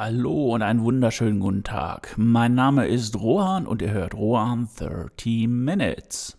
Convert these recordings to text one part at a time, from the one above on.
Hallo und einen wunderschönen guten Tag. Mein Name ist Rohan und ihr hört Rohan 30 Minutes.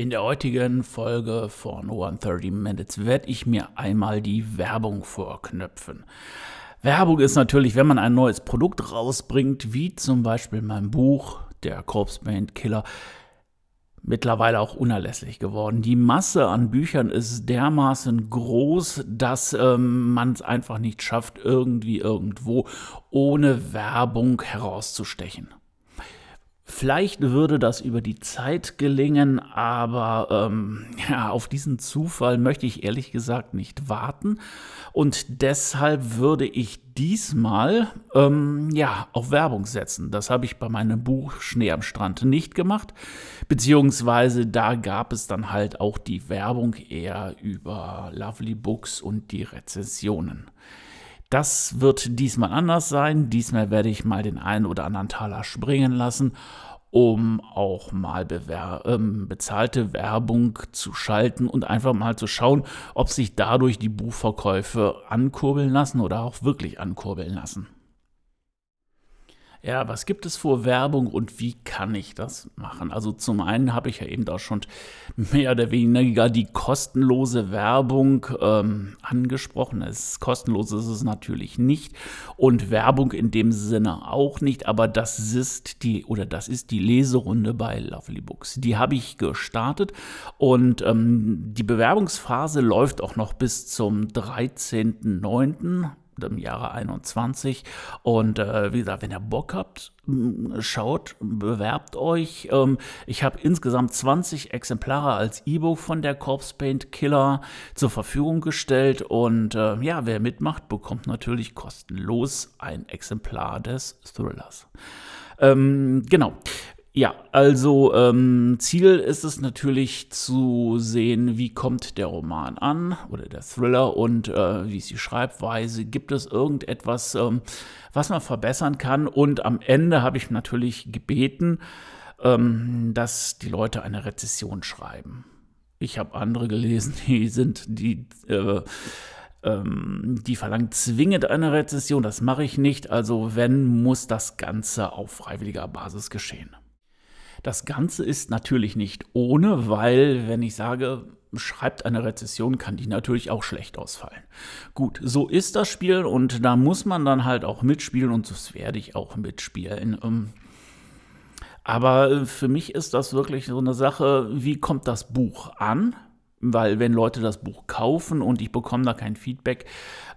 In der heutigen Folge von 130 Minutes werde ich mir einmal die Werbung vorknöpfen. Werbung ist natürlich, wenn man ein neues Produkt rausbringt, wie zum Beispiel mein Buch, der Corpse Paint Killer, mittlerweile auch unerlässlich geworden. Die Masse an Büchern ist dermaßen groß, dass ähm, man es einfach nicht schafft, irgendwie irgendwo ohne Werbung herauszustechen. Vielleicht würde das über die Zeit gelingen, aber ähm, ja, auf diesen Zufall möchte ich ehrlich gesagt nicht warten. Und deshalb würde ich diesmal ähm, ja, auf Werbung setzen. Das habe ich bei meinem Buch Schnee am Strand nicht gemacht. Beziehungsweise da gab es dann halt auch die Werbung eher über Lovely Books und die Rezessionen. Das wird diesmal anders sein. Diesmal werde ich mal den einen oder anderen Taler springen lassen, um auch mal ähm, bezahlte Werbung zu schalten und einfach mal zu schauen, ob sich dadurch die Buchverkäufe ankurbeln lassen oder auch wirklich ankurbeln lassen. Ja, was gibt es vor Werbung und wie kann ich das machen? Also zum einen habe ich ja eben auch schon mehr oder weniger die kostenlose Werbung ähm, angesprochen. Es kostenlos ist es natürlich nicht und Werbung in dem Sinne auch nicht, aber das ist die oder das ist die Leserunde bei Lovely Books. Die habe ich gestartet und ähm, die Bewerbungsphase läuft auch noch bis zum 13.09 im Jahre 21. Und äh, wie gesagt, wenn ihr Bock habt, schaut, bewerbt euch. Ähm, ich habe insgesamt 20 Exemplare als E-Book von der Corpse Paint Killer zur Verfügung gestellt. Und äh, ja, wer mitmacht, bekommt natürlich kostenlos ein Exemplar des Thrillers. Ähm, genau. Ja, also ähm, Ziel ist es natürlich zu sehen, wie kommt der Roman an oder der Thriller und äh, wie ist die Schreibweise, gibt es irgendetwas, ähm, was man verbessern kann und am Ende habe ich natürlich gebeten, ähm, dass die Leute eine Rezession schreiben. Ich habe andere gelesen, die sind die äh, ähm, die verlangt zwingend eine Rezession. Das mache ich nicht. Also wenn, muss das Ganze auf freiwilliger Basis geschehen. Das Ganze ist natürlich nicht ohne, weil wenn ich sage, schreibt eine Rezession, kann die natürlich auch schlecht ausfallen. Gut, so ist das Spiel und da muss man dann halt auch mitspielen und das werde ich auch mitspielen. Ähm, aber für mich ist das wirklich so eine Sache, wie kommt das Buch an? Weil wenn Leute das Buch kaufen und ich bekomme da kein Feedback,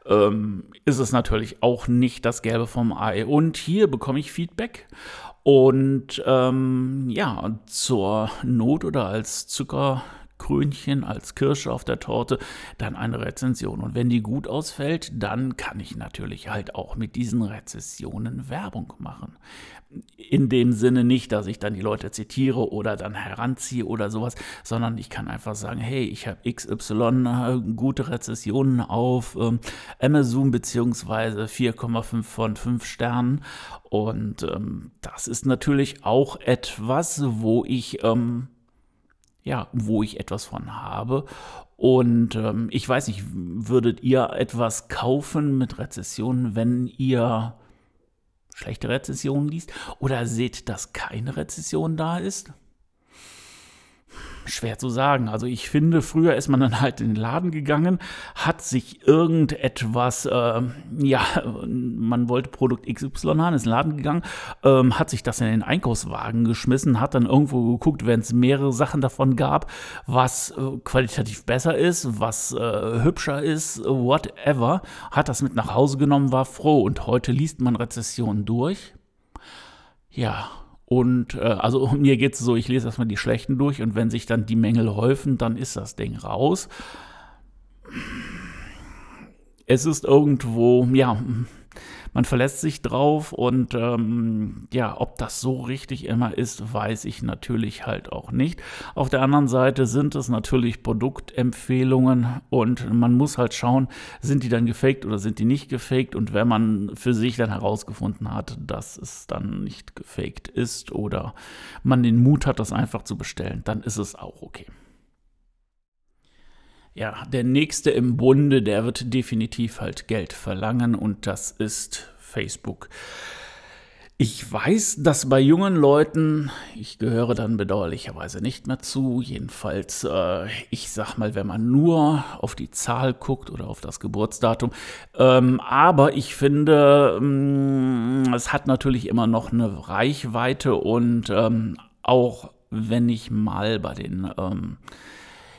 ähm, ist es natürlich auch nicht das Gelbe vom Ei. Und hier bekomme ich Feedback und ähm, ja, zur Not oder als Zuckerkrönchen, als Kirsche auf der Torte, dann eine Rezension. Und wenn die gut ausfällt, dann kann ich natürlich halt auch mit diesen Rezessionen Werbung machen in dem Sinne nicht, dass ich dann die Leute zitiere oder dann heranziehe oder sowas, sondern ich kann einfach sagen, hey, ich habe XY äh, gute Rezessionen auf ähm, Amazon beziehungsweise 4,5 von 5 Sternen und ähm, das ist natürlich auch etwas, wo ich ähm, ja, wo ich etwas von habe. Und ähm, ich weiß nicht, würdet ihr etwas kaufen mit Rezessionen, wenn ihr schlechte Rezessionen liest oder seht, dass keine Rezession da ist? Schwer zu sagen. Also ich finde, früher ist man dann halt in den Laden gegangen, hat sich irgendetwas, äh, ja, man wollte Produkt XY haben, ist in den Laden gegangen, ähm, hat sich das in den Einkaufswagen geschmissen, hat dann irgendwo geguckt, wenn es mehrere Sachen davon gab, was äh, qualitativ besser ist, was äh, hübscher ist, whatever, hat das mit nach Hause genommen, war froh. Und heute liest man Rezessionen durch. Ja, und äh, also mir geht es so, ich lese erstmal die schlechten durch und wenn sich dann die Mängel häufen, dann ist das Ding raus. Es ist irgendwo, ja, man verlässt sich drauf und ähm, ja, ob das so richtig immer ist, weiß ich natürlich halt auch nicht. Auf der anderen Seite sind es natürlich Produktempfehlungen und man muss halt schauen, sind die dann gefaked oder sind die nicht gefaked und wenn man für sich dann herausgefunden hat, dass es dann nicht gefaked ist oder man den Mut hat, das einfach zu bestellen, dann ist es auch okay. Ja, der nächste im Bunde, der wird definitiv halt Geld verlangen und das ist Facebook. Ich weiß, dass bei jungen Leuten, ich gehöre dann bedauerlicherweise nicht mehr zu, jedenfalls, äh, ich sag mal, wenn man nur auf die Zahl guckt oder auf das Geburtsdatum, ähm, aber ich finde, ähm, es hat natürlich immer noch eine Reichweite und ähm, auch wenn ich mal bei den ähm,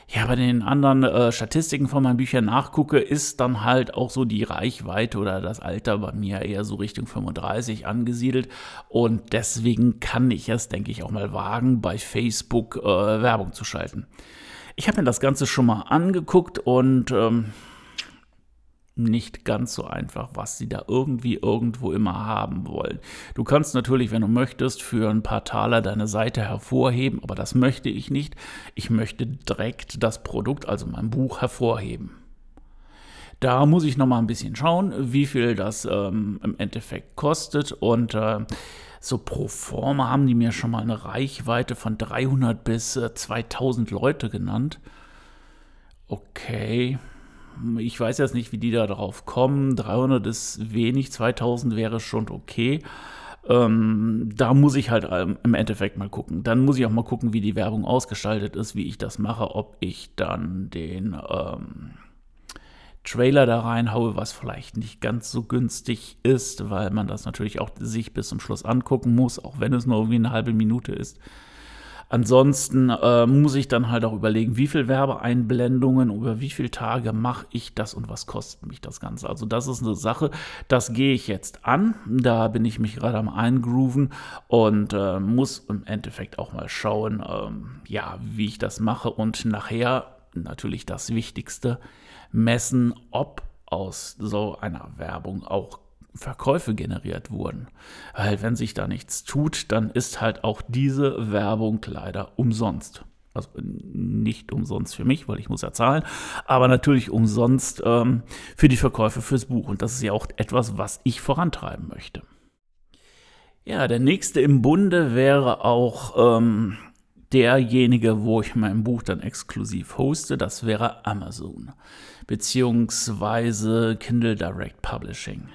ja, bei den anderen äh, Statistiken von meinen Büchern nachgucke, ist dann halt auch so die Reichweite oder das Alter bei mir eher so Richtung 35 angesiedelt. Und deswegen kann ich es, denke ich, auch mal wagen, bei Facebook äh, Werbung zu schalten. Ich habe mir das Ganze schon mal angeguckt und ähm, nicht ganz so einfach, was sie da irgendwie irgendwo immer haben wollen. Du kannst natürlich, wenn du möchtest, für ein paar Taler deine Seite hervorheben, aber das möchte ich nicht. Ich möchte direkt das Produkt, also mein Buch, hervorheben. Da muss ich noch mal ein bisschen schauen, wie viel das ähm, im Endeffekt kostet und äh, so pro forma haben die mir schon mal eine Reichweite von 300 bis äh, 2000 Leute genannt. Okay, ich weiß jetzt nicht, wie die da drauf kommen. 300 ist wenig, 2000 wäre schon okay. Ähm, da muss ich halt ähm, im Endeffekt mal gucken. Dann muss ich auch mal gucken, wie die Werbung ausgestaltet ist, wie ich das mache, ob ich dann den ähm, Trailer da reinhaue, was vielleicht nicht ganz so günstig ist, weil man das natürlich auch sich bis zum Schluss angucken muss, auch wenn es nur irgendwie eine halbe Minute ist. Ansonsten äh, muss ich dann halt auch überlegen, wie viel Werbeeinblendungen, über wie viele Tage mache ich das und was kostet mich das Ganze. Also das ist eine Sache, das gehe ich jetzt an. Da bin ich mich gerade am Eingrooven und äh, muss im Endeffekt auch mal schauen, ähm, ja, wie ich das mache und nachher natürlich das Wichtigste, messen, ob aus so einer Werbung auch Verkäufe generiert wurden. Weil wenn sich da nichts tut, dann ist halt auch diese Werbung leider umsonst. Also nicht umsonst für mich, weil ich muss ja zahlen, aber natürlich umsonst ähm, für die Verkäufe fürs Buch. Und das ist ja auch etwas, was ich vorantreiben möchte. Ja, der nächste im Bunde wäre auch ähm, derjenige, wo ich mein Buch dann exklusiv hoste. Das wäre Amazon beziehungsweise Kindle Direct Publishing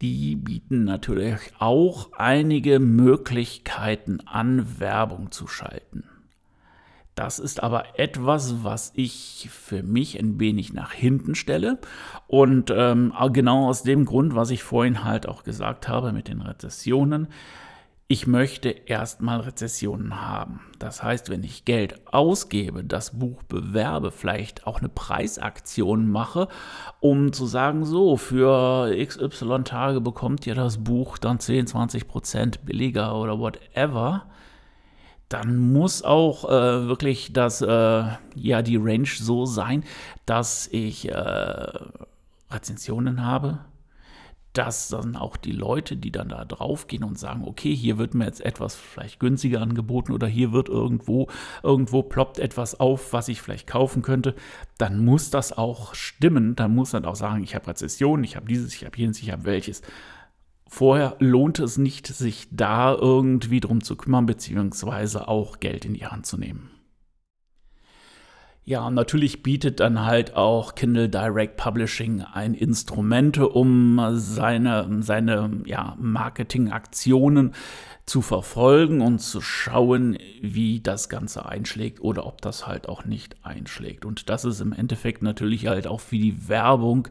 die bieten natürlich auch einige Möglichkeiten an, Werbung zu schalten. Das ist aber etwas, was ich für mich ein wenig nach hinten stelle. Und ähm, genau aus dem Grund, was ich vorhin halt auch gesagt habe mit den Rezessionen, ich möchte erstmal Rezessionen haben. Das heißt, wenn ich Geld ausgebe, das Buch bewerbe, vielleicht auch eine Preisaktion mache, um zu sagen, so, für XY Tage bekommt ihr das Buch dann 10, 20 Prozent billiger oder whatever, dann muss auch äh, wirklich das, äh, ja, die Range so sein, dass ich äh, Rezensionen habe, dass dann auch die Leute, die dann da draufgehen und sagen, okay, hier wird mir jetzt etwas vielleicht günstiger angeboten oder hier wird irgendwo, irgendwo ploppt etwas auf, was ich vielleicht kaufen könnte, dann muss das auch stimmen. Dann muss dann auch sagen, ich habe Rezession, ich habe dieses, ich habe jenes, ich habe welches. Vorher lohnt es nicht, sich da irgendwie drum zu kümmern, beziehungsweise auch Geld in die Hand zu nehmen. Ja, natürlich bietet dann halt auch Kindle Direct Publishing ein Instrumente, um seine, seine ja, Marketingaktionen zu verfolgen und zu schauen, wie das Ganze einschlägt oder ob das halt auch nicht einschlägt. Und das ist im Endeffekt natürlich halt auch für die Werbung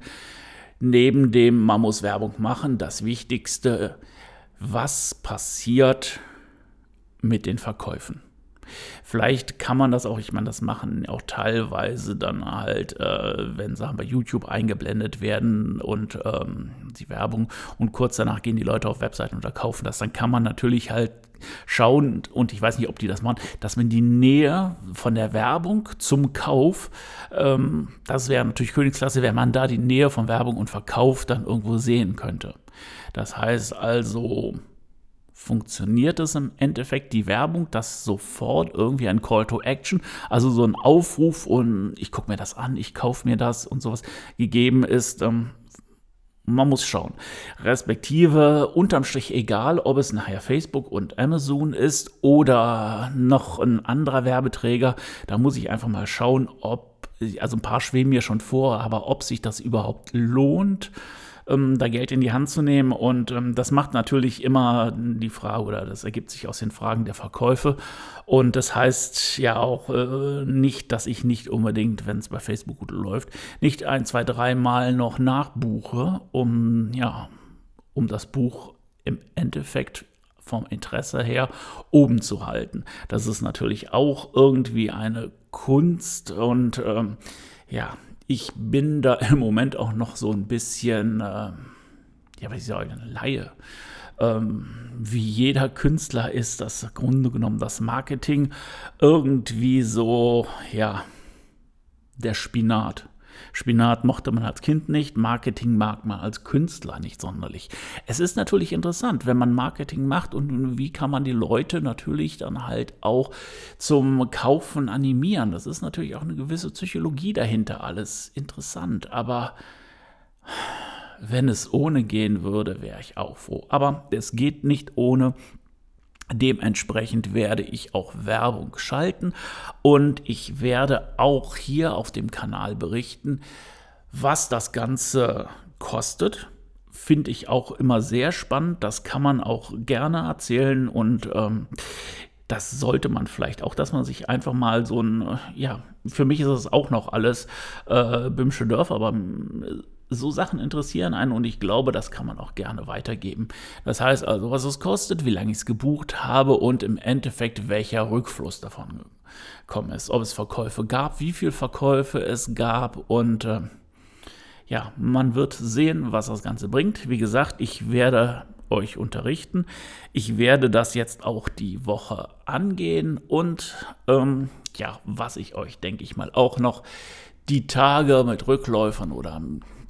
neben dem, man muss Werbung machen, das Wichtigste, was passiert mit den Verkäufen. Vielleicht kann man das auch, ich meine, das machen auch teilweise dann halt, äh, wenn Sachen bei YouTube eingeblendet werden und ähm, die Werbung und kurz danach gehen die Leute auf Webseiten und kaufen das, dann kann man natürlich halt schauen, und ich weiß nicht, ob die das machen, dass man die Nähe von der Werbung zum Kauf, ähm, das wäre natürlich Königsklasse, wenn man da die Nähe von Werbung und Verkauf dann irgendwo sehen könnte. Das heißt also, funktioniert es im Endeffekt die Werbung, dass sofort irgendwie ein Call to Action, also so ein Aufruf und ich gucke mir das an, ich kaufe mir das und sowas gegeben ist. Ähm, man muss schauen. Respektive unterm Strich egal, ob es nachher Facebook und Amazon ist oder noch ein anderer Werbeträger, da muss ich einfach mal schauen, ob, also ein paar schweben mir schon vor, aber ob sich das überhaupt lohnt ähm, da Geld in die Hand zu nehmen. Und ähm, das macht natürlich immer die Frage, oder das ergibt sich aus den Fragen der Verkäufe. Und das heißt ja auch äh, nicht, dass ich nicht unbedingt, wenn es bei Facebook gut läuft, nicht ein, zwei, dreimal noch nachbuche, um, ja, um das Buch im Endeffekt vom Interesse her oben zu halten. Das ist natürlich auch irgendwie eine Kunst und ähm, ja, ich bin da im Moment auch noch so ein bisschen, äh, ja, was ich sage, eine Laie. Ähm, wie jeder Künstler ist das im Grunde genommen das Marketing irgendwie so, ja, der Spinat. Spinat mochte man als Kind nicht, Marketing mag man als Künstler nicht sonderlich. Es ist natürlich interessant, wenn man Marketing macht und wie kann man die Leute natürlich dann halt auch zum Kaufen animieren. Das ist natürlich auch eine gewisse Psychologie dahinter, alles interessant, aber wenn es ohne gehen würde, wäre ich auch froh. Aber es geht nicht ohne. Dementsprechend werde ich auch Werbung schalten und ich werde auch hier auf dem Kanal berichten, was das Ganze kostet. Finde ich auch immer sehr spannend. Das kann man auch gerne erzählen und ähm, das sollte man vielleicht auch, dass man sich einfach mal so ein, ja, für mich ist es auch noch alles äh, Bimsche Dörfer, aber so Sachen interessieren einen und ich glaube, das kann man auch gerne weitergeben. Das heißt also, was es kostet, wie lange ich es gebucht habe und im Endeffekt welcher Rückfluss davon gekommen ist. Ob es Verkäufe gab, wie viele Verkäufe es gab und äh, ja, man wird sehen, was das Ganze bringt. Wie gesagt, ich werde euch unterrichten. Ich werde das jetzt auch die Woche angehen und ähm, ja, was ich euch, denke ich mal, auch noch die Tage mit Rückläufern oder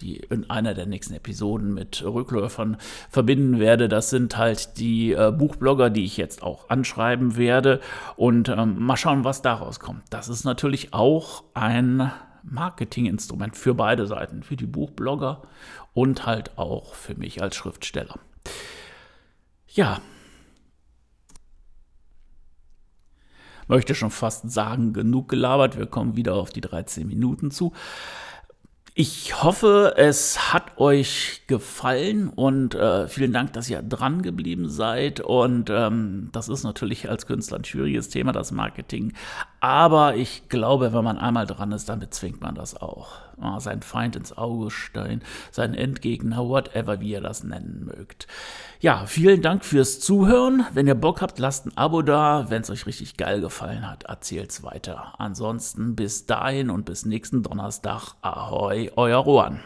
die in einer der nächsten Episoden mit Rückläufern verbinden werde. Das sind halt die äh, Buchblogger, die ich jetzt auch anschreiben werde und ähm, mal schauen, was daraus kommt. Das ist natürlich auch ein Marketinginstrument für beide Seiten, für die Buchblogger und halt auch für mich als Schriftsteller. Ja, möchte schon fast sagen, genug gelabert. Wir kommen wieder auf die 13 Minuten zu. Ich hoffe, es hat euch gefallen und äh, vielen Dank, dass ihr dran geblieben seid. Und ähm, das ist natürlich als Künstler ein schwieriges Thema, das Marketing. Aber ich glaube, wenn man einmal dran ist, dann bezwingt man das auch. Ja, sein Feind ins Auge stellen, sein Endgegner, whatever, wie ihr das nennen mögt. Ja, vielen Dank fürs Zuhören. Wenn ihr Bock habt, lasst ein Abo da. Wenn es euch richtig geil gefallen hat, erzählt's weiter. Ansonsten bis dahin und bis nächsten Donnerstag. Ahoi euer Rohan.